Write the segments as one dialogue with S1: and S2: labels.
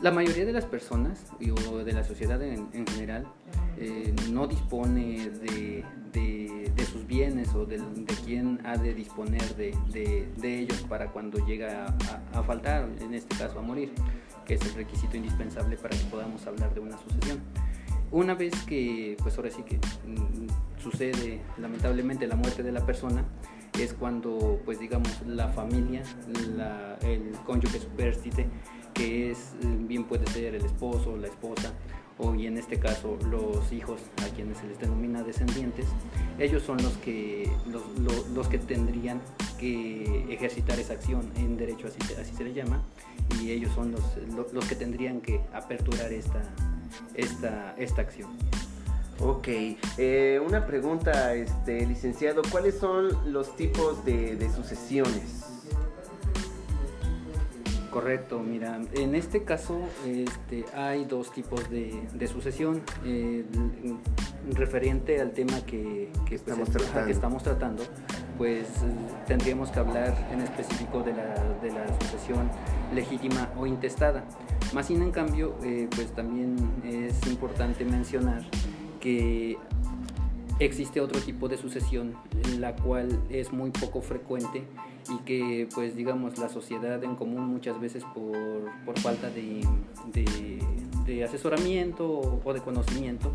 S1: La mayoría de las personas o de la sociedad en, general eh, no dispone de, sus bienes o de, quién ha de disponer de, ellos para cuando llega a, faltar, en este caso a morir, que es el requisito indispensable para que podamos hablar de una sucesión. Una vez que, pues ahora sí que mm, sucede lamentablemente la muerte de la persona, es cuando, pues digamos, la familia, el cónyuge superstite, que es, bien puede ser el esposo, la esposa, o y en este caso los hijos a quienes se les denomina descendientes, ellos son los que, los, que tendrían que ejercitar esa acción en derecho, así, así se le llama, y ellos son los, los, que tendrían que aperturar esta, esta, esta acción.
S2: Ok, eh, una pregunta, este, licenciado, ¿cuáles son los tipos de sucesiones?
S1: Correcto, mira, en este caso este, hay dos tipos de, sucesión. Eh, referente al tema que, pues, estamos, tratando. pues tendríamos que hablar en específico de la, sucesión legítima o intestada. Más sin en cambio, eh, pues también es importante mencionar que existe otro tipo de sucesión, la cual es muy poco frecuente y que pues digamos la sociedad en común muchas veces por, falta de, asesoramiento o de conocimiento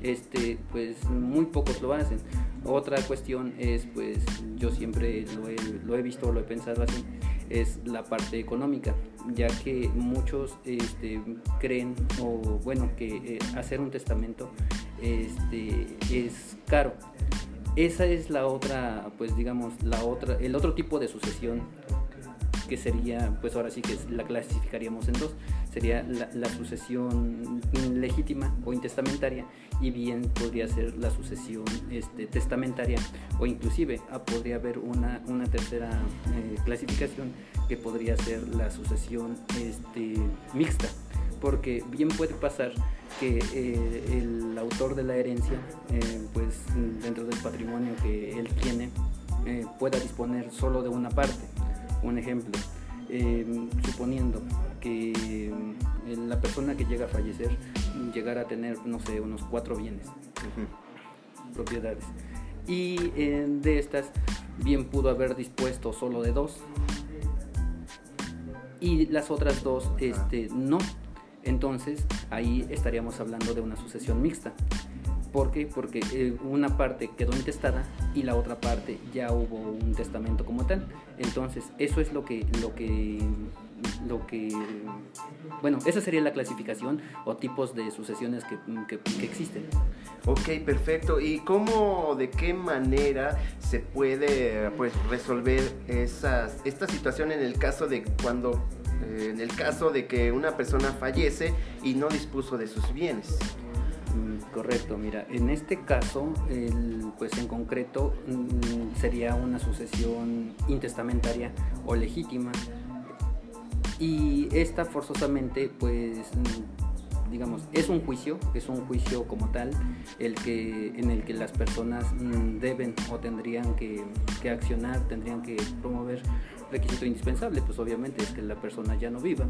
S1: este pues muy pocos lo hacen. Otra cuestión es pues yo siempre lo he, lo he visto lo he pensado así es la parte económica ya que muchos este, creen o bueno que eh, hacer un testamento este, es caro esa es la otra, pues digamos, la otra, el otro tipo de sucesión que sería, pues ahora sí que la clasificaríamos en dos, sería la, sucesión legítima o intestamentaria y bien podría ser la sucesión este, testamentaria o inclusive ah, podría haber una, una tercera eh, clasificación que podría ser la sucesión este, mixta porque bien puede pasar que eh, el autor de la herencia, eh, pues dentro del patrimonio que él tiene, eh, pueda disponer solo de una parte. Un ejemplo, suponiendo que la persona que llega a fallecer llegara a tener, no sé, unos cuatro bienes, propiedades. Y de estas, bien pudo haber dispuesto solo de dos. Y las otras dos este, no, entonces ahí estaríamos hablando de una sucesión mixta. ¿Por qué? Porque eh, una parte quedó intestada y la otra parte ya hubo un testamento como tal. Entonces, eso es lo que, lo que, lo que, bueno, esa sería la clasificación o tipos de sucesiones que, que, existen.
S2: Ok, perfecto. ¿Y cómo, de qué manera se puede pues, resolver esas, esta situación en el caso de cuando eh, en el caso de que una persona fallece y no dispuso de sus bienes.
S1: Mm, correcto, mira, en este caso, pues en concreto mm, sería una sucesión intestamentaria o legítima y esta forzosamente pues mm, digamos es un juicio es un juicio como tal el que en el que las personas deben o tendrían que, que accionar tendrían que promover requisito indispensable, pues obviamente es que la persona ya no viva.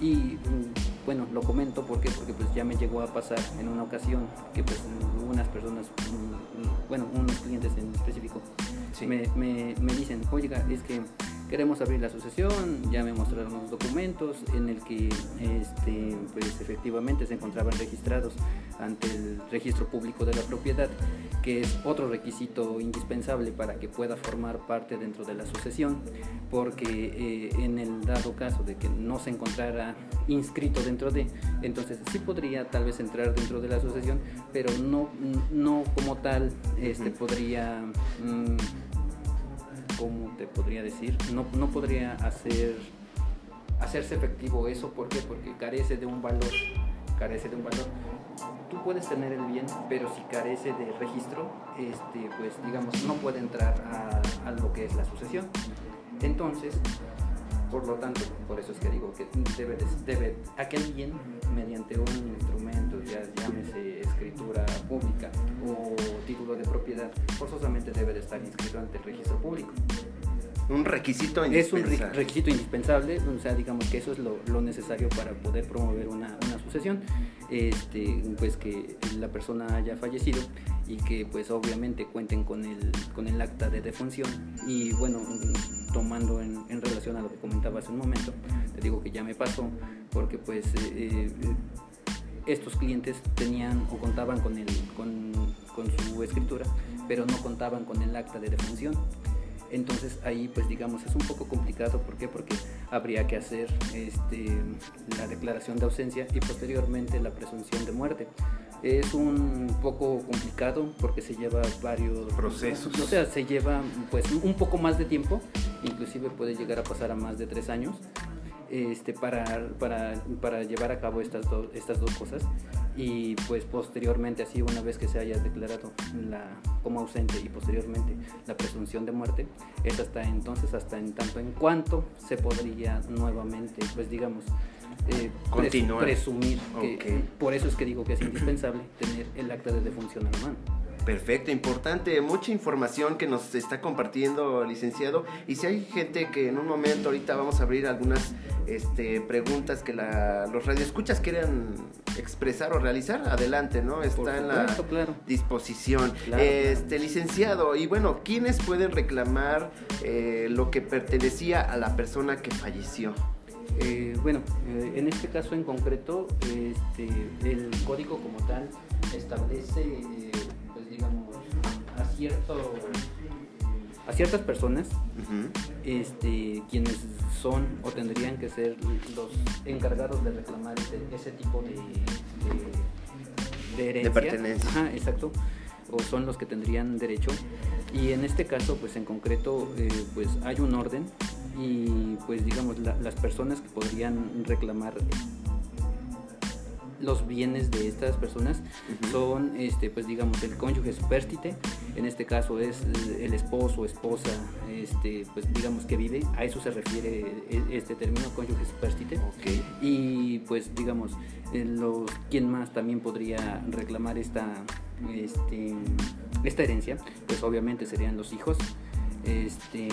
S1: Y mm, bueno, lo comento porque porque pues ya me llegó a pasar en una ocasión que pues unas personas, mm, mm, bueno, unos clientes en específico, me, me, me dicen, oiga, es que queremos abrir la asociación, ya me mostraron los documentos en el que este, pues, efectivamente se encontraban registrados ante el registro público de la propiedad, que es otro requisito indispensable para que pueda formar parte dentro de la asociación, porque eh, en el dado caso de que no se encontrara inscrito dentro de, entonces sí podría tal vez entrar dentro de la asociación, pero no, no como tal este, podría... Mm, ¿cómo te podría decir? No, no podría hacer, hacerse efectivo eso, ¿por qué? Porque carece de un valor, carece de un valor. Tú puedes tener el bien, pero si carece de registro, este, pues digamos, no puede entrar a, a lo que es la sucesión. Entonces, por lo tanto, por eso es que digo que debe, debe aquel bien, mediante un instrumento, ya llámese escritura pública o título de propiedad, forzosamente debe de estar inscrito ante el registro público.
S2: un requisito
S1: Es un
S2: indispensable.
S1: re- requisito indispensable, o sea, digamos que eso es lo, lo necesario para poder promover una, una sucesión, este, pues que la persona haya fallecido y que pues obviamente cuenten con el, con el acta de defunción y bueno, tomando en, en relación a lo que comentaba hace un momento, te digo que ya me pasó porque pues eh, eh, estos clientes tenían o contaban con, el, con, con su escritura, pero no contaban con el acta de defunción. Entonces ahí pues digamos es un poco complicado, ¿por qué? Porque habría que hacer este, la declaración de ausencia y posteriormente la presunción de muerte. Es un poco complicado porque se lleva varios
S2: Procesos.
S1: O sea, se lleva pues un poco más de tiempo, inclusive puede llegar a pasar a más de tres años este, para, para, para llevar a cabo estas, do- estas dos cosas y pues posteriormente así una vez que se haya declarado la, como ausente y posteriormente la presunción de muerte es hasta entonces hasta en tanto en cuanto se podría nuevamente pues digamos eh,
S2: Continuar.
S1: presumir que por eso es que digo que es indispensable tener el acta de defunción la mano
S2: Perfecto, importante, mucha información que nos está compartiendo, licenciado. Y si hay gente que en un momento, ahorita vamos a abrir algunas este, preguntas que la, los radioescuchas quieran expresar o realizar, adelante, ¿no? Está en la
S1: claro
S2: disposición.
S1: Claro,
S2: este, licenciado, y bueno, ¿quiénes pueden reclamar eh, lo que pertenecía a la persona que falleció?
S1: Eh, bueno, eh, en este caso en concreto, este, el código como tal establece, eh, pues digamos, a cierto, a ciertas personas, este, quienes son o tendrían que ser los encargados de reclamar ese, ese tipo de, de, de herencia.
S2: pertenencia.
S1: Ajá, exacto. O son los que tendrían derecho. Y en este caso, pues en concreto, pues hay un orden y pues digamos la- las personas que podrían reclamar los bienes de estas personas son este pues digamos el cónyuge superstite en este caso es el esposo esposa este pues digamos que vive a eso se refiere e- este término cónyuge superstite.
S2: Ok.
S1: y pues digamos los quién más también podría reclamar esta este esta herencia pues obviamente serían los hijos este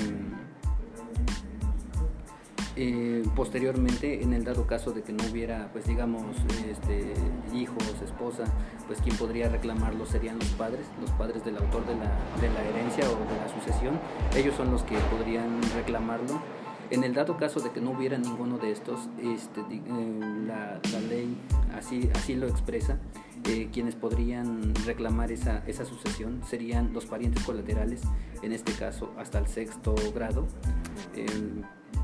S1: eh, posteriormente en el dado caso de que no hubiera pues digamos este hijos esposa pues quien podría reclamarlo serían los padres los padres del autor de la, de la herencia o de la sucesión. Ellos son los que podrían reclamarlo. En el dado caso de que no hubiera ninguno de estos este, eh, la, ley así así lo expresa eh, quienes podrían reclamar esa, esa sucesión serían los parientes colaterales, en este caso hasta el sexto grado,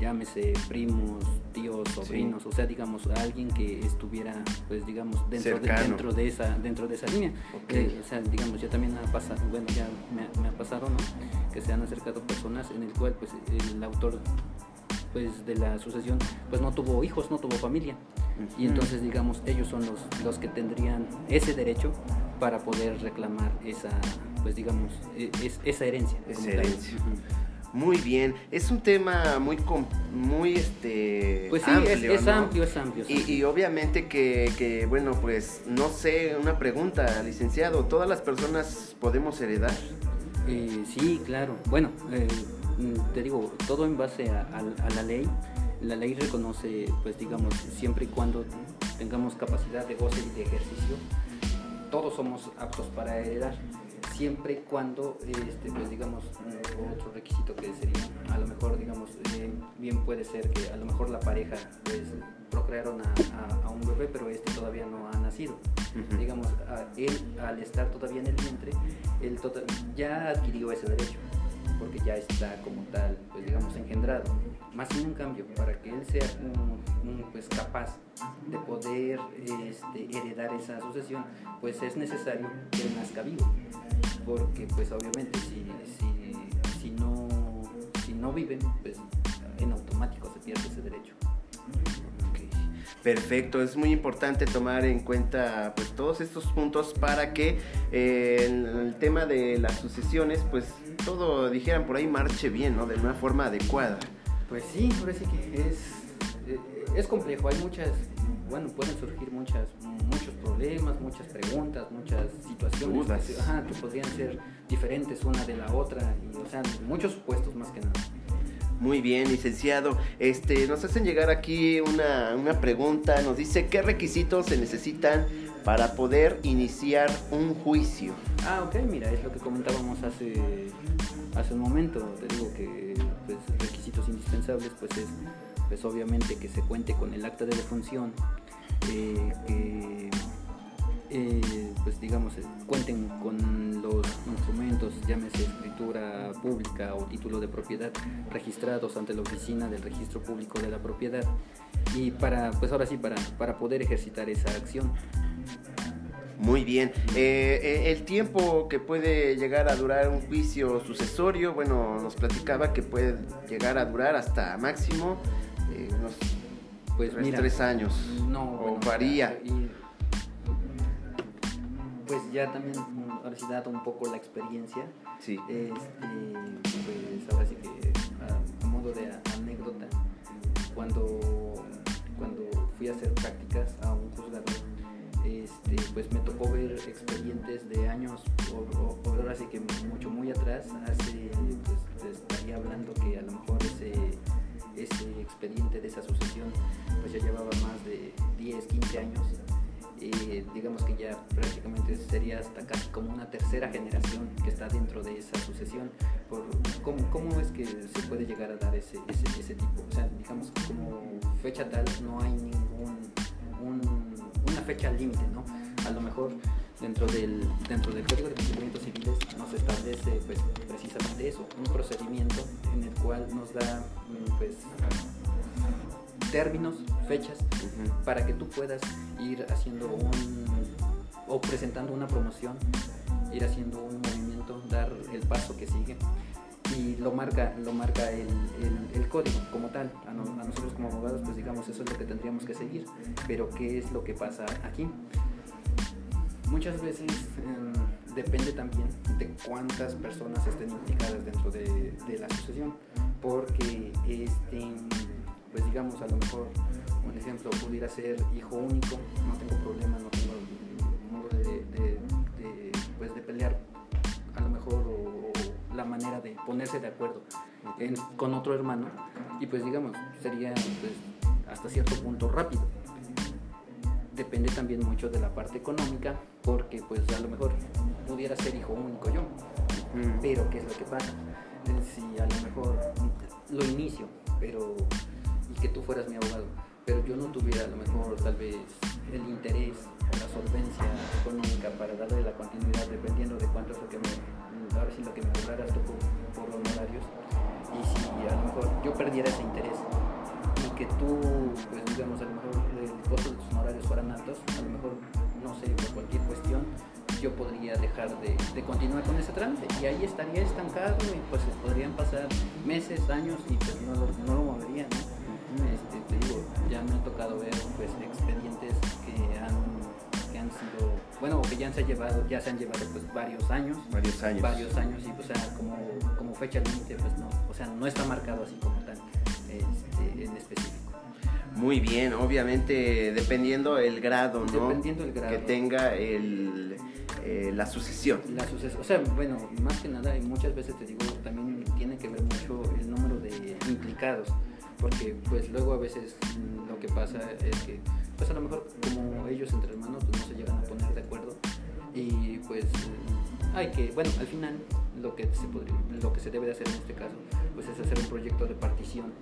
S1: llámese primos, tíos, sobrinos, o sea, digamos, alguien que estuviera, pues digamos, dentro, de, dentro, de, esa, dentro de esa línea. Eh, o sea, digamos, ya también ha pasado, bueno, ya me, ha- me ha pasado, ¿no? Que se han acercado personas en el cual, pues, el autor pues de la sucesión pues no tuvo hijos, no tuvo familia. Y entonces digamos ellos son los, los que tendrían ese derecho para poder reclamar esa pues digamos e- es- esa herencia
S2: Esa
S1: tal.
S2: Muy bien, es un tema muy muy este
S1: pues sí
S2: amplio,
S1: es, es
S2: ¿no?
S1: amplio es amplio es
S2: Y,
S1: amplio.
S2: y obviamente que, que, bueno, pues no sé, una pregunta, licenciado, ¿todas las personas podemos heredar?
S1: Eh, sí, claro. Bueno, eh, mm, te digo, todo en base a, a- a la ley. La ley reconoce, pues digamos, siempre y cuando tengamos capacidad de goce y de ejercicio, todos somos aptos para heredar. Siempre y cuando, este, pues digamos, mm, otro requisito que sería, a lo mejor, digamos, eh, bien puede ser que a lo mejor la pareja, pues, procrearon a, a- a un bebé, pero este todavía no ha nacido. Digamos, a él al estar todavía en el vientre, él toda- ya adquirió ese derecho, porque ya está como tal, pues digamos, engendrado. Más sin en cambio, para que él sea un- un, pues, capaz de poder este, heredar esa sucesión, pues es necesario que él nazca vivo, porque pues obviamente si, si, si, no, si no viven, pues en automático se pierde ese derecho.
S2: Perfecto, es muy importante tomar en cuenta pues todos estos puntos para que eh, en el tema de las sucesiones pues todo dijeran por ahí marche bien, ¿no? De una forma adecuada.
S1: Pues sí, parece que es, eh, es complejo, hay muchas, bueno, pueden surgir muchas, muchos problemas, muchas preguntas, muchas situaciones
S2: Dudas.
S1: Que, ajá, que podrían ser diferentes una de la otra, y, o sea, muchos supuestos más que nada.
S2: Muy bien, licenciado. Este, nos hacen llegar aquí una, una pregunta. Nos dice qué requisitos se necesitan para poder iniciar un juicio.
S1: Ah, ok, mira, es lo que comentábamos hace, hace un momento. Te digo que pues, requisitos indispensables, pues es pues obviamente que se cuente con el acta de defunción, eh, eh, pues digamos eh, cuenten con los instrumentos, llámese escritura pública o título de propiedad registrados ante la oficina del registro público de la propiedad y para pues ahora sí para, para poder ejercitar esa acción.
S2: Muy bien. el tiempo que puede llegar a durar un juicio sucesorio, bueno, nos platicaba que puede llegar a durar hasta máximo unos pues, tres años.
S1: No,
S2: o varía.
S1: Pues ya también, ahora sí, dado un poco la experiencia.
S2: Sí.
S1: Este, pues ahora sí que, a, modo de anécdota, cuando, cuando fui a hacer prácticas a un juzgador, este, pues me tocó ver expedientes de años, o, ahora sí que mucho, muy atrás, hace, pues, estaría hablando que a lo mejor ese ese expediente de esa sucesión pues ya llevaba más de 10, 15 años. Y digamos que ya prácticamente sería hasta casi como una tercera generación que está dentro de esa sucesión. Por, ¿cómo, ¿Cómo es que se puede llegar a dar ese, ese, tipo? O sea, digamos como fecha tal no hay ningún una fecha límite, ¿no? A lo mejor dentro del, dentro del Código de Procedimientos Civiles nos establece pues, precisamente eso, un procedimiento en el cual nos da mm, pues, términos, fechas, para que tú puedas ir haciendo un o presentando una promoción, ir haciendo un movimiento, dar el paso que sigue y lo marca, lo marca el, el, código como tal. A, a, nosotros como abogados, pues digamos, eso es lo que tendríamos que seguir. Pero ¿qué es lo que pasa aquí? muchas veces em, depende también de cuántas personas estén implicadas dentro de, la asociación, porque este, pues digamos a lo mejor un ejemplo pudiera ser hijo único, no tengo problema, no tengo modo de, pues de pelear a lo mejor o, la manera de ponerse de acuerdo con otro hermano y pues digamos sería pues, hasta cierto punto rápido depende también mucho de la parte económica, porque pues a lo mejor pudiera ser hijo único yo, mm. pero ¿qué es lo que pasa? Eh, si a lo mejor lo inicio, pero que tú fueras mi abogado, pero yo no tuviera a lo mejor tal vez el interés o la solvencia económica para darle la continuidad dependiendo de cuánto es lo que me, ahora sí lo que me cobraras tú por, los horarios, y si a lo mejor yo perdiera ese interés y que tú, pues digamos, a lo mejor el costo de tus honorarios fueran altos, a lo mejor, no sé, por cualquier cuestión, yo podría dejar de, continuar con ese trámite. Y ahí estaría estancado y pues podrían pasar meses, años y pues no lo movería, Este, te digo, ya me ha tocado ver pues expedientes que han, que han sido, bueno, que ya se han llevado, ya se han llevado pues varios años.
S2: Varios años.
S1: Varios años y pues, o sea, como, como fecha límite pues no, o sea, no está marcado así como tal. Este, en específico.
S2: Muy bien, obviamente dependiendo el grado, ¿no?
S1: Dependiendo el grado.
S2: Que tenga el, eh, la sucesión.
S1: La sucesión, o sea, bueno, más que nada, y muchas veces te digo, también tiene que ver mucho el número de implicados, porque pues luego a veces lo que pasa es que, pues a lo mejor como ellos entre hermanos pues, no se llegan a poner de acuerdo y pues hay que, bueno, al final lo que se podría, lo que se debe de hacer en este caso pues es hacer un proyecto de partición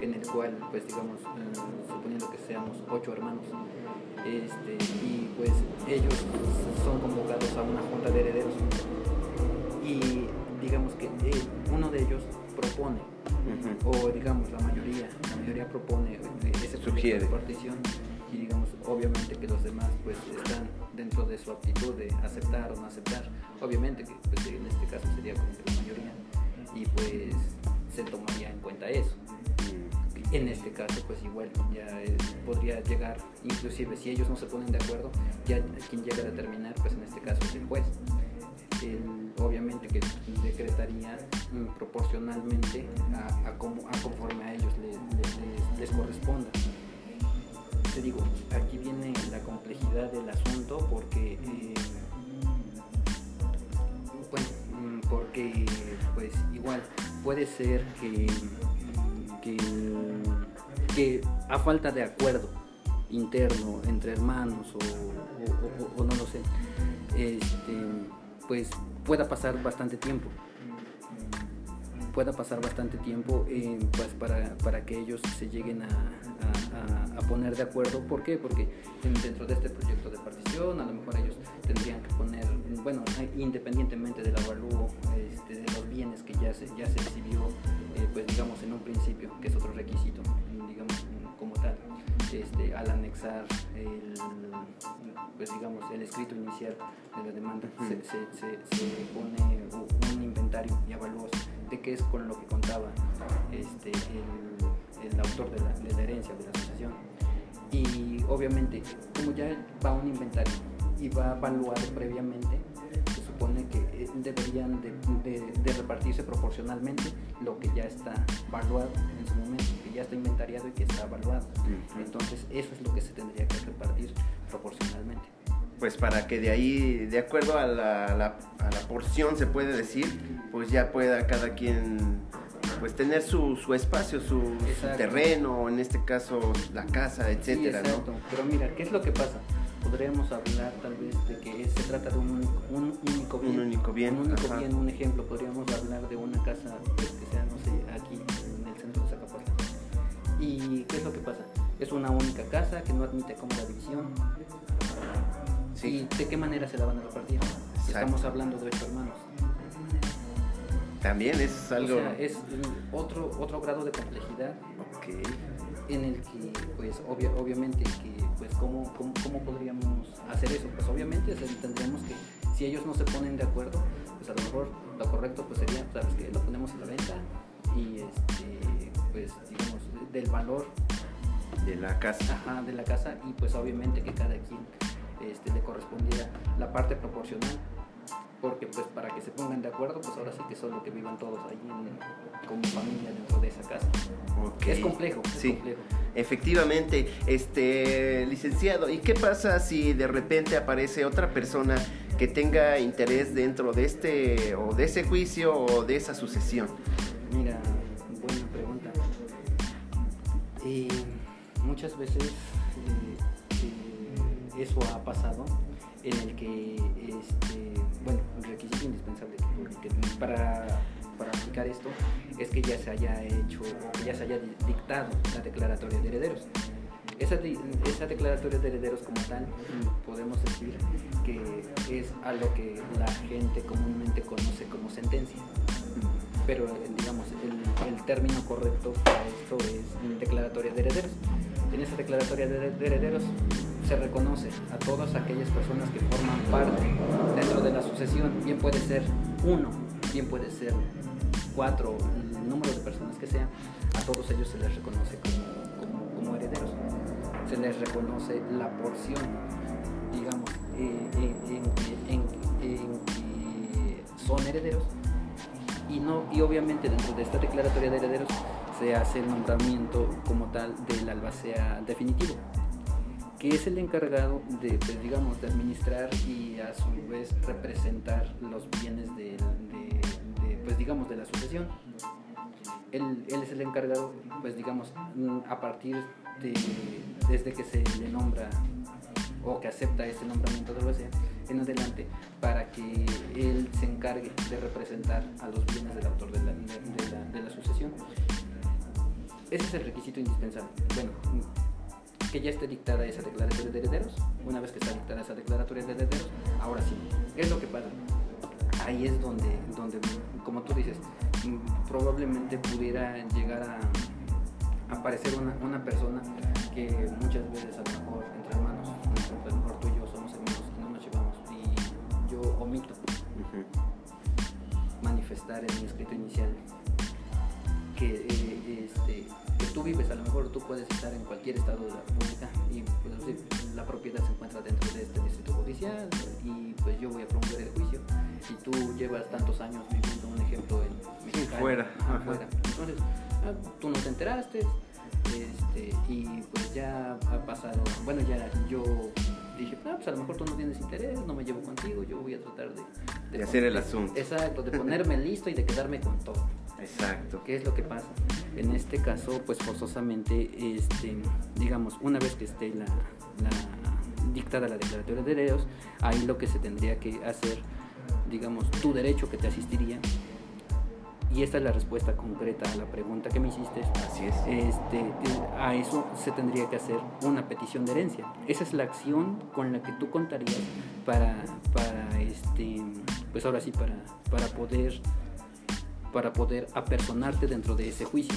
S1: en el cual pues digamos eh, suponiendo que seamos ocho hermanos este, y pues ellos son convocados a una junta de herederos y digamos que eh, uno de ellos propone o digamos la mayoría la mayoría propone eh, ese de partición y digamos obviamente que los demás pues están dentro de su actitud de aceptar o no aceptar. Obviamente que pues, en este caso sería como que la mayoría y pues se tomaría en cuenta eso. En este caso pues igual ya podría llegar inclusive si ellos no se ponen de acuerdo ya quien llega a determinar pues en este caso es el juez obviamente que decretaría mm, proporcionalmente a, como, a conforme a ellos les, les corresponda. Te digo, aquí viene la complejidad del asunto porque, eh, bueno, mm, porque pues igual puede ser que que, a falta de acuerdo interno entre hermanos o, no lo sé, este, pues pueda pasar bastante tiempo pueda pasar bastante tiempo eh, pues para, para, que ellos se lleguen a, poner de acuerdo. ¿Por qué? Porque dentro de este proyecto de partición a lo mejor ellos tendrían que poner, bueno, independientemente del avalúo este, de los bienes que ya se, ya se exhibió, eh, pues digamos en un principio, que es otro requisito, digamos como tal, este, al anexar el, pues digamos, el escrito inicial de la demanda, se, se, se, pone un inventario y avalúos de qué es con lo que contaba este, el, el autor de la, de la, herencia de la asociación. Y obviamente, como ya va un inventario y va evaluado previamente, se supone que deberían de, de, repartirse proporcionalmente lo que ya está evaluado en su momento, que ya está inventariado y que está evaluado. Entonces, eso es lo que se tendría que repartir proporcionalmente
S2: pues para que de ahí, de acuerdo a la, a la, porción se puede decir, pues ya pueda cada quien pues tener su, su espacio, su, terreno, en este caso la casa, etcétera,
S1: sí, exacto. Pero mira, ¿qué es lo que pasa? Podríamos hablar tal vez de que se trata de un único, un único bien.
S2: Un único bien.
S1: Un único bien, un ejemplo. Podríamos hablar de una casa pues, que sea, no sé, aquí en el centro de Zacapuerta. ¿Y qué es lo que pasa? Es una única casa que no admite como la división ¿Y de qué manera se la van a repartir? Estamos hablando de ocho hermanos.
S2: También es algo... O
S1: sea, es otro, otro grado de complejidad.
S2: Okay.
S1: En el que, pues, obviamente, que, pues, ¿cómo, cómo, podríamos hacer eso? Pues, obviamente, tendríamos que, si ellos no se ponen de acuerdo, pues, a lo mejor lo correcto, pues, sería, ¿sabes que Lo ponemos en la venta y, este, pues, digamos, del valor
S2: de la casa.
S1: Ajá, de la casa y, pues, obviamente que cada quien este, le correspondiera la parte proporcional porque pues para que se pongan de acuerdo pues ahora sí que solo que vivan todos ahí como familia dentro de esa casa. Es complejo sí.
S2: efectivamente este licenciado y qué pasa si de repente aparece otra persona que tenga interés dentro de este o de ese juicio o de esa sucesión
S1: mira buena pregunta. Muchas veces eh, eso ha pasado en el que, este, bueno, el requisito indispensable para, para aplicar esto es que ya se haya hecho que ya se haya dictado la declaratoria de herederos. Esa, esa, declaratoria de herederos como tal, podemos decir que es a lo que la gente comúnmente conoce como sentencia. Pero, digamos, el, el término correcto para esto es declaratoria de herederos. En esa declaratoria de herederos se reconoce a todas aquellas personas que forman parte dentro de la sucesión. Bien puede ser uno, bien puede ser cuatro, el número de personas que sean, a todos ellos se les reconoce como, herederos. Se les reconoce la porción, digamos, eh, en, que son herederos. Y, no, y obviamente dentro de esta declaratoria de herederos se hace el nombramiento como tal del albacea definitivo que es el encargado de, pues, digamos, de administrar y a su vez representar los bienes de, pues, digamos, de la sucesión. Él, es el encargado, pues, digamos, a partir de, desde que se le nombra o que acepta este nombramiento de albacea en adelante para que él se encargue de representar a los bienes del autor de la, de la sucesión. Ese es el requisito indispensable. Bueno, que ya esté dictada esa declaratoria de herederos. Una vez que está dictada esa declaratoria de herederos, ahora sí, ¿qué es lo que pasa? Ahí es donde, donde como tú dices, probablemente pudiera llegar a aparecer una, una persona que muchas veces a lo mejor entre hermanos, a lo mejor tú y yo somos amigos y no nos llevamos y yo omito manifestar en mi escrito inicial que eh, este, tú vives, a lo mejor tú puedes estar en cualquier estado de la República y pues, la propiedad se encuentra dentro de este distrito judicial y pues yo voy a promover el juicio y tú llevas tantos años viviendo un ejemplo en
S2: Mexicali, fuera,
S1: fuera. Entonces, ah, tú no te enteraste este, y pues ya ha pasado, bueno, ya yo dije, ah, pues a lo mejor tú no tienes interés, no me llevo contigo, yo voy a tratar de...
S2: De, hacer el asunto.
S1: Exacto, de ponerme listo y de quedarme con todo.
S2: Exacto.
S1: ¿Qué es lo que pasa? En este caso, pues forzosamente, este, digamos, una vez que esté la, la dictada la declaratoria de derechos, ahí lo que se tendría que hacer, digamos, tu derecho que te asistiría, y esta es la respuesta concreta a la pregunta que me hiciste.
S2: Así es.
S1: Este, a eso se tendría que hacer una petición de herencia. Esa es la acción con la que tú contarías para, para este, pues ahora sí, para, para poder para poder apersonarte dentro de ese juicio.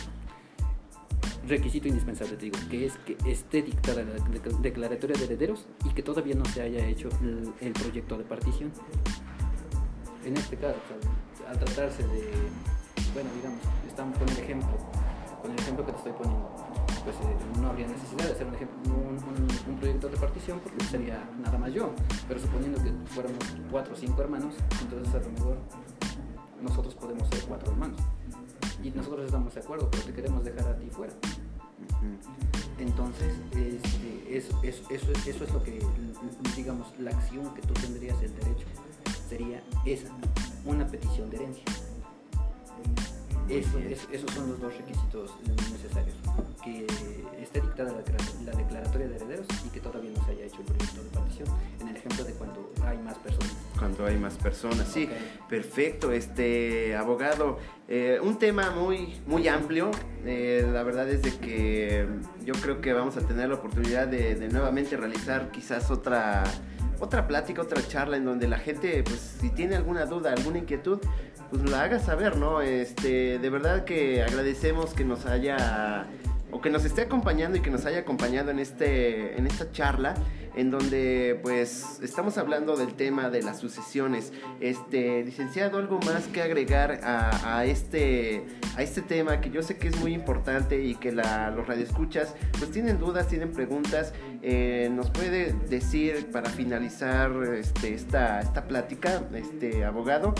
S1: Requisito indispensable, te digo, que es que esté dictada la declaratoria de herederos y que todavía no se haya hecho el, el proyecto de partición. En este caso, al tratarse de bueno, digamos, estamos con el ejemplo, con el ejemplo que te estoy poniendo, pues eh, no habría necesidad de hacer un, ejemplo, un, proyecto de repartición porque sería nada más yo, pero suponiendo que fuéramos cuatro o cinco hermanos, entonces a lo mejor nosotros podemos ser cuatro hermanos. Y nosotros estamos de acuerdo, pero te queremos dejar a ti fuera. Entonces, este, eso, eso, eso, eso es lo que, digamos, la acción que tú tendrías el derecho sería esa, una petición de herencia esos son los dos requisitos necesarios. Que esté dictada la, declaratoria de herederos y que todavía no se haya hecho el proyecto de partición. En el ejemplo de cuando hay más personas.
S2: Cuando hay más personas, sí. Perfecto, este abogado. Eh, un tema muy, muy amplio. Eh, la verdad es de que yo creo que vamos a tener la oportunidad de, de nuevamente realizar quizás otra otra plática, otra charla en donde la gente, pues, si tiene alguna duda, alguna inquietud, pues la haga saber, ¿no? Este, de verdad que agradecemos que nos haya o que nos esté acompañando y que nos haya acompañado en este en esta charla en donde pues estamos hablando del tema de las sucesiones. Este, licenciado, algo más que agregar a, este a este tema que yo sé que es muy importante y que los radioescuchas pues tienen dudas, tienen preguntas. Eh, nos puede decir para finalizar este, esta, esta plática, este abogado.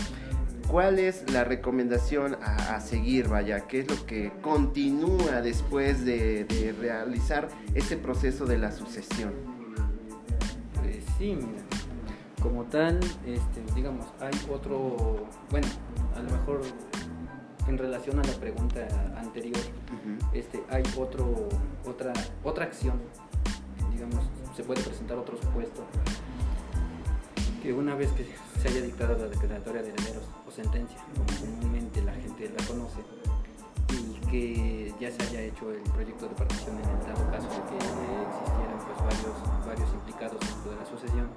S2: ¿Cuál es la recomendación a, seguir, vaya? ¿Qué es lo que continúa después de, realizar este proceso de la sucesión?
S1: Pues sí, mira, como tal, este, digamos, hay otro, bueno, a lo mejor en relación a la pregunta anterior, este, hay otro, otra, otra acción, digamos, se puede presentar otro supuesto, que una vez que se haya dictado la declaratoria de herederos o sentencia, como comúnmente la gente la conoce, y que ya se haya hecho el proyecto de partición en el dado caso de que existieran pues, varios, varios implicados dentro de la sucesión,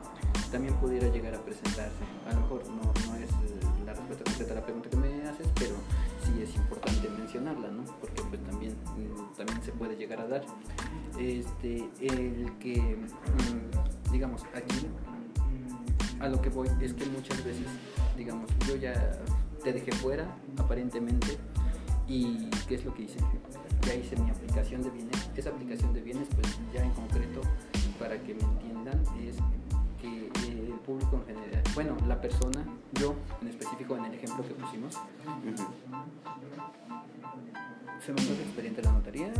S1: también pudiera llegar a presentarse. A lo mejor no, no es eh, la respuesta completa a la pregunta que me haces, pero sí es importante mencionarla, ¿no? Porque pues también, mm, también se puede llegar a dar. Este, el que, mm, digamos, aquí a lo que voy es que muchas veces, digamos, yo ya te dejé fuera, aparentemente, y ¿qué es lo que hice? Ya hice mi aplicación de bienes. Esa aplicación de bienes, pues ya en concreto, para que me entiendan, es que el público en general, bueno, la persona, yo en específico en el ejemplo que pusimos, se mandó el expediente la notaría,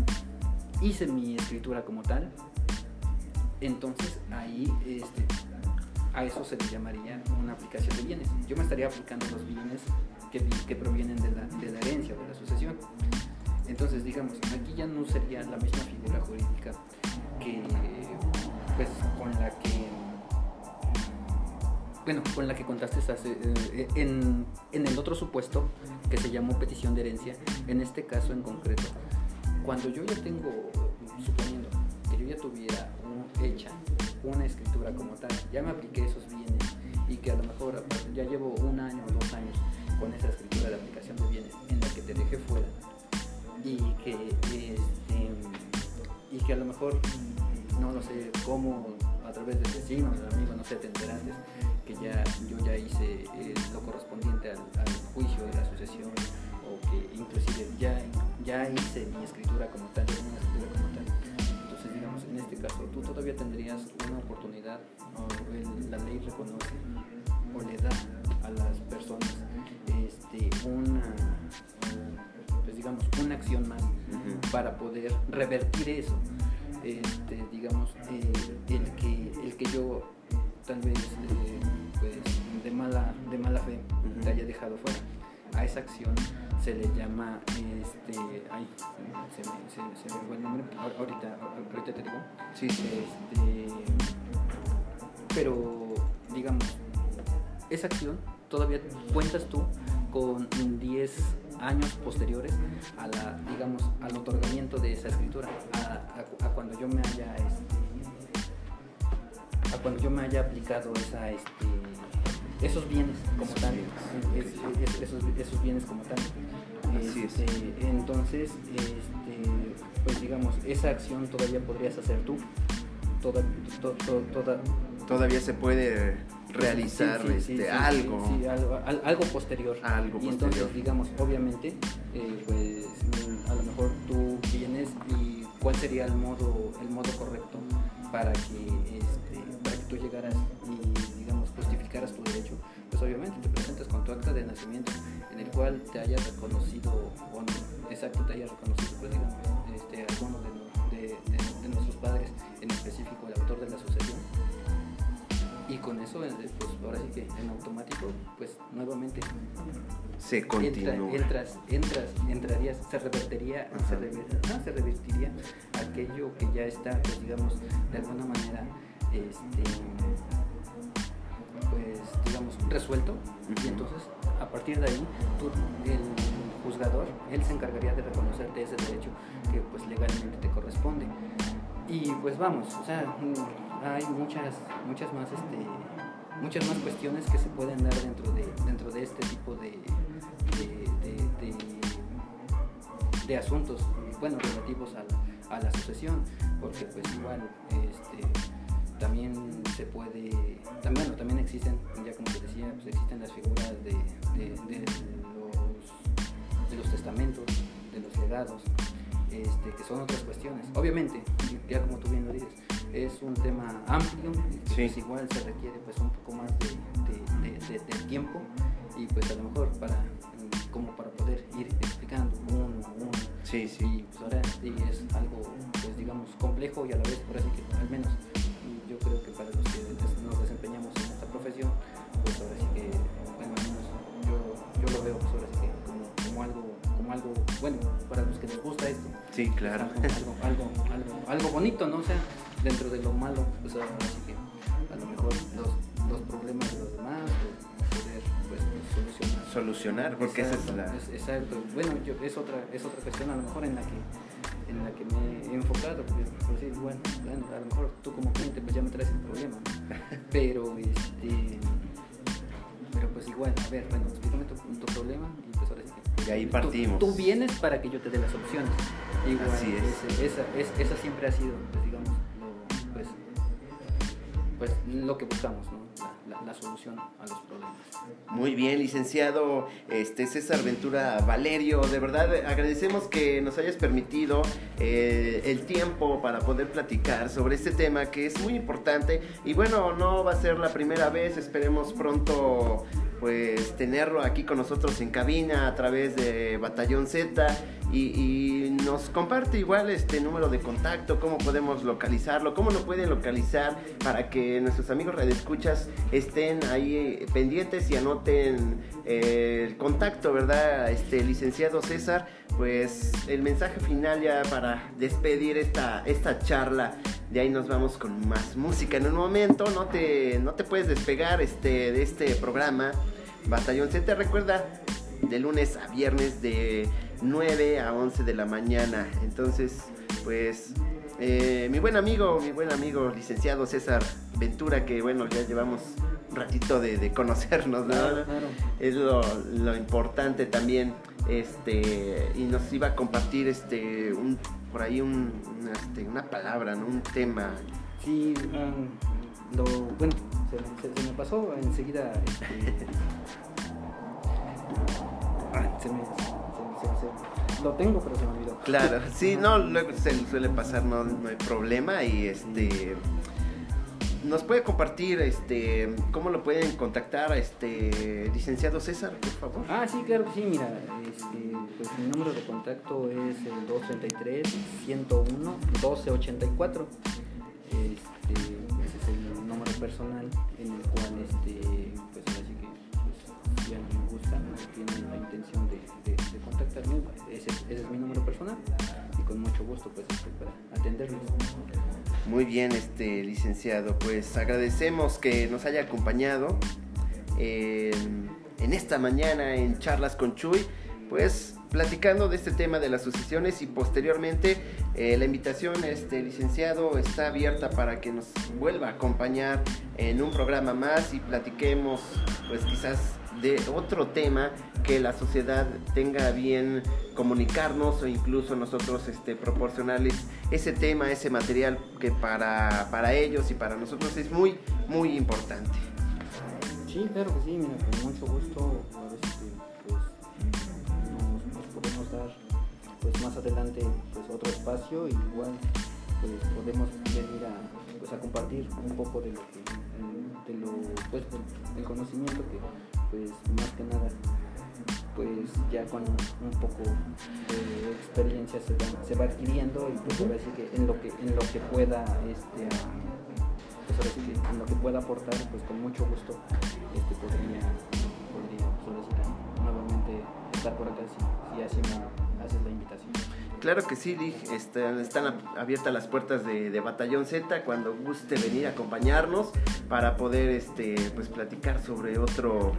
S1: hice mi escritura como tal, entonces ahí este, a eso se le llamaría una aplicación de bienes. Yo me estaría aplicando los bienes que, provienen de la, herencia o de la sucesión. Entonces, digamos, aquí ya no sería la misma figura jurídica que, pues, con la que, bueno, con la que contaste eh, en, en el otro supuesto que se llamó petición de herencia, en este caso en concreto, cuando yo ya tengo, suponiendo que yo ya tuviera hecha una escritura como tal, ya me apliqué esos bienes y que a lo mejor ya llevo un año o dos años con esa escritura de aplicación de bienes en la que te dejé fuera y que, este, y que a lo mejor no lo sé cómo a través de vecinos, amigos, no sé, te enteraste que ya yo ya hice eh, lo correspondiente al, juicio de la sucesión o que inclusive ya, ya hice mi escritura como tal, una escritura como tal tú todavía tendrías una oportunidad, la ley reconoce o le da a las personas este, una, pues digamos, una acción más para poder revertir eso. Este, digamos, eh, el, que, el que yo tal vez eh, pues, de, mala, de mala fe te haya dejado fuera. A esa acción se le llama, este, ay, se me, se, se me fue el nombre, ahorita, ahorita te digo.
S2: Sí,
S1: Este, pero, digamos, esa acción todavía cuentas tú con 10 años posteriores a la, digamos, al otorgamiento de esa escritura, a, a, a cuando yo me haya, este, a cuando yo me haya aplicado esa, este, esos bienes como tal, es, es, esos, esos, bienes como tal. Este, entonces, este, pues digamos, esa acción todavía podrías hacer tú, toda, to, to, toda,
S2: todavía se puede realizar
S1: sí, sí,
S2: este,
S1: sí,
S2: algo.
S1: Algo, algo posterior.
S2: Algo
S1: y
S2: posterior.
S1: entonces, digamos, obviamente, eh, pues a lo mejor tú vienes y cuál sería el modo, el modo correcto para que, este, para que tú llegaras y, digamos, justificaras tu obviamente te presentas con tu acta de nacimiento en el cual te haya reconocido, o no, exacto, te haya reconocido, pues digamos, este, alguno de, de, de, de nuestros padres, en específico el autor de la sucesión. Y con eso pues ahora sí que en automático pues nuevamente
S2: se continúa.
S1: entra, entras entras entrarías se revertiría se, rever, no, se, revertiría aquello que ya está pues digamos de alguna manera este resuelto uh -huh. y entonces a partir de ahí tú, el juzgador él se encargaría de reconocerte ese derecho que pues legalmente te corresponde y pues vamos o sea hay muchas muchas más este muchas más cuestiones que se pueden dar dentro de dentro de este tipo de de, de, de, de asuntos bueno relativos a, a, la sucesión porque pues igual este también se puede también bueno, también existen ya como te decía pues existen las figuras de, de los de los testamentos de los legados este, que son otras cuestiones obviamente ya como tú bien lo dices es un tema amplio
S2: sí.
S1: pues igual se requiere pues un poco más de, de, de, de, tiempo y pues a lo mejor para como para poder ir explicando uno a uno
S2: sí, sí.
S1: y pues ahora sí es algo pues digamos complejo y a la vez por así que al menos yo creo que para los que nos desempeñamos en esta profesión pues ahora sí que bueno al menos yo, yo lo veo pues ahora sí que como, como algo como algo bueno para los que les gusta esto
S2: sí claro
S1: algo, algo, algo, algo, algo bonito no o sea dentro de lo malo, pues así que a lo mejor los, los problemas de los demás, pues, poder pues, solucionar.
S2: Solucionar, porque
S1: exacto,
S2: esa es la...
S1: Es, exacto. Bueno, yo, es, otra, es otra cuestión a lo mejor en la que, enfocado, porque, por decir, bueno, bueno, a lo mejor tú como cliente pues ya me traes el problema, ¿no? pero este... Pero pues igual, a ver, bueno, explícame tu, tu problema y pues ahora sí que...
S2: De ahí partimos.
S1: Tú, tú, vienes para que yo te dé las opciones. Igual,
S2: Así es.
S1: Esa, es, esa siempre ha sido, pues digamos, pues, pues lo que buscamos, ¿no? La, solución a los problemas.
S2: Muy bien, licenciado este, César Ventura Valerio, de verdad agradecemos que nos hayas permitido eh, el tiempo para poder platicar sobre este tema que es muy importante y bueno, no va a ser la primera vez, esperemos pronto pues tenerlo aquí con nosotros en cabina a través de Batallón Z y, nos comparte igual este número de contacto, cómo podemos localizarlo, cómo lo pueden localizar para que nuestros amigos redescuchas estén ahí pendientes y anoten eh, el contacto, ¿verdad? Este licenciado César, pues el mensaje final ya para despedir esta, esta charla. De ahí nos vamos con más música en un momento. No te, no te puedes despegar este, de este programa. Batallón Z recuerda de lunes a viernes de 9 a 11 de la mañana. Entonces, pues eh, mi buen amigo, mi buen amigo licenciado César Ventura, que bueno, ya llevamos un ratito de, de conocernos, ¿no?
S1: Claro, claro.
S2: Es lo, lo, importante también. Este, y nos iba a compartir este un por ahí un, una, este, una palabra, ¿no? Un tema.
S1: Sí, um, lo, bueno, se, se, se, me pasó enseguida. Este, ah, se me, se, lo tengo, pero se me olvidó.
S2: Claro, sí, no, luego se suele pasar, no, no hay problema. Y este. ¿Nos puede compartir este cómo lo pueden contactar este licenciado César, por favor?
S1: Ah, sí, claro que sí, mira, este, pues mi número de contacto es el 233 101 1284. Este, ese es el número personal en el cual este pues así que pues, ya ningún gustan tienen la intención de, de, contactarme, ese, es mi número personal. Y con mucho gusto pues estoy para atenderlos.
S2: Muy bien, este licenciado, pues agradecemos que nos haya acompañado en, en esta mañana en Charlas con Chuy, pues platicando de este tema de las sucesiones y posteriormente eh, la invitación, este licenciado, está abierta para que nos vuelva a acompañar en un programa más y platiquemos, pues quizás de otro tema que la sociedad tenga bien comunicarnos o incluso nosotros este, proporcionarles ese tema, ese material que para, para ellos y para nosotros es muy, muy importante.
S1: Sí, claro que sí, mira, con mucho gusto pues más adelante pues otro espacio y igual pues podemos venir a, pues, a compartir un poco de lo que de lo pues el conocimiento que pues más que nada pues ya con un poco de experiencia se va, se va adquiriendo y pues ahora sí que en lo que en lo que pueda este pues ahora en lo que pueda aportar pues con mucho gusto este podría podría solicitar nuevamente estar por acá si, si así me haces la invitación.
S2: Claro que sí, este, están abiertas las puertas de, Batallón Z cuando guste venir a acompañarnos para poder este, pues, platicar sobre otro,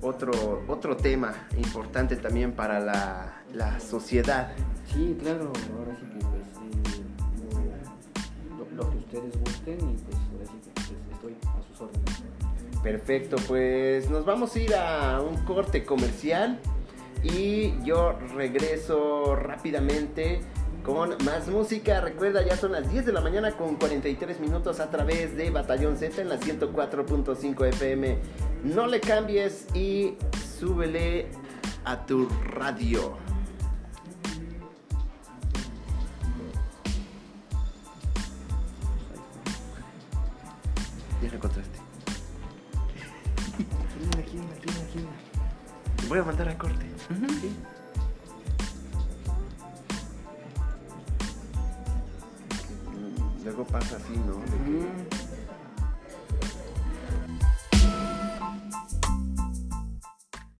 S2: otro, otro tema importante también para la, sociedad.
S1: Sí, claro, ahora sí que pues, lo, que ustedes gusten y pues ahora sí que pues, estoy a sus órdenes.
S2: Perfecto, pues nos vamos a ir a un corte comercial y yo regreso rápidamente con más música. Recuerda, ya son las 10 de la mañana con 43 minutos a través de Batallón Z en la 104.5 FM. No le cambies y súbele a tu radio. Ya encontraste. Voy a mandar a corte. Luego pasa así, ¿no?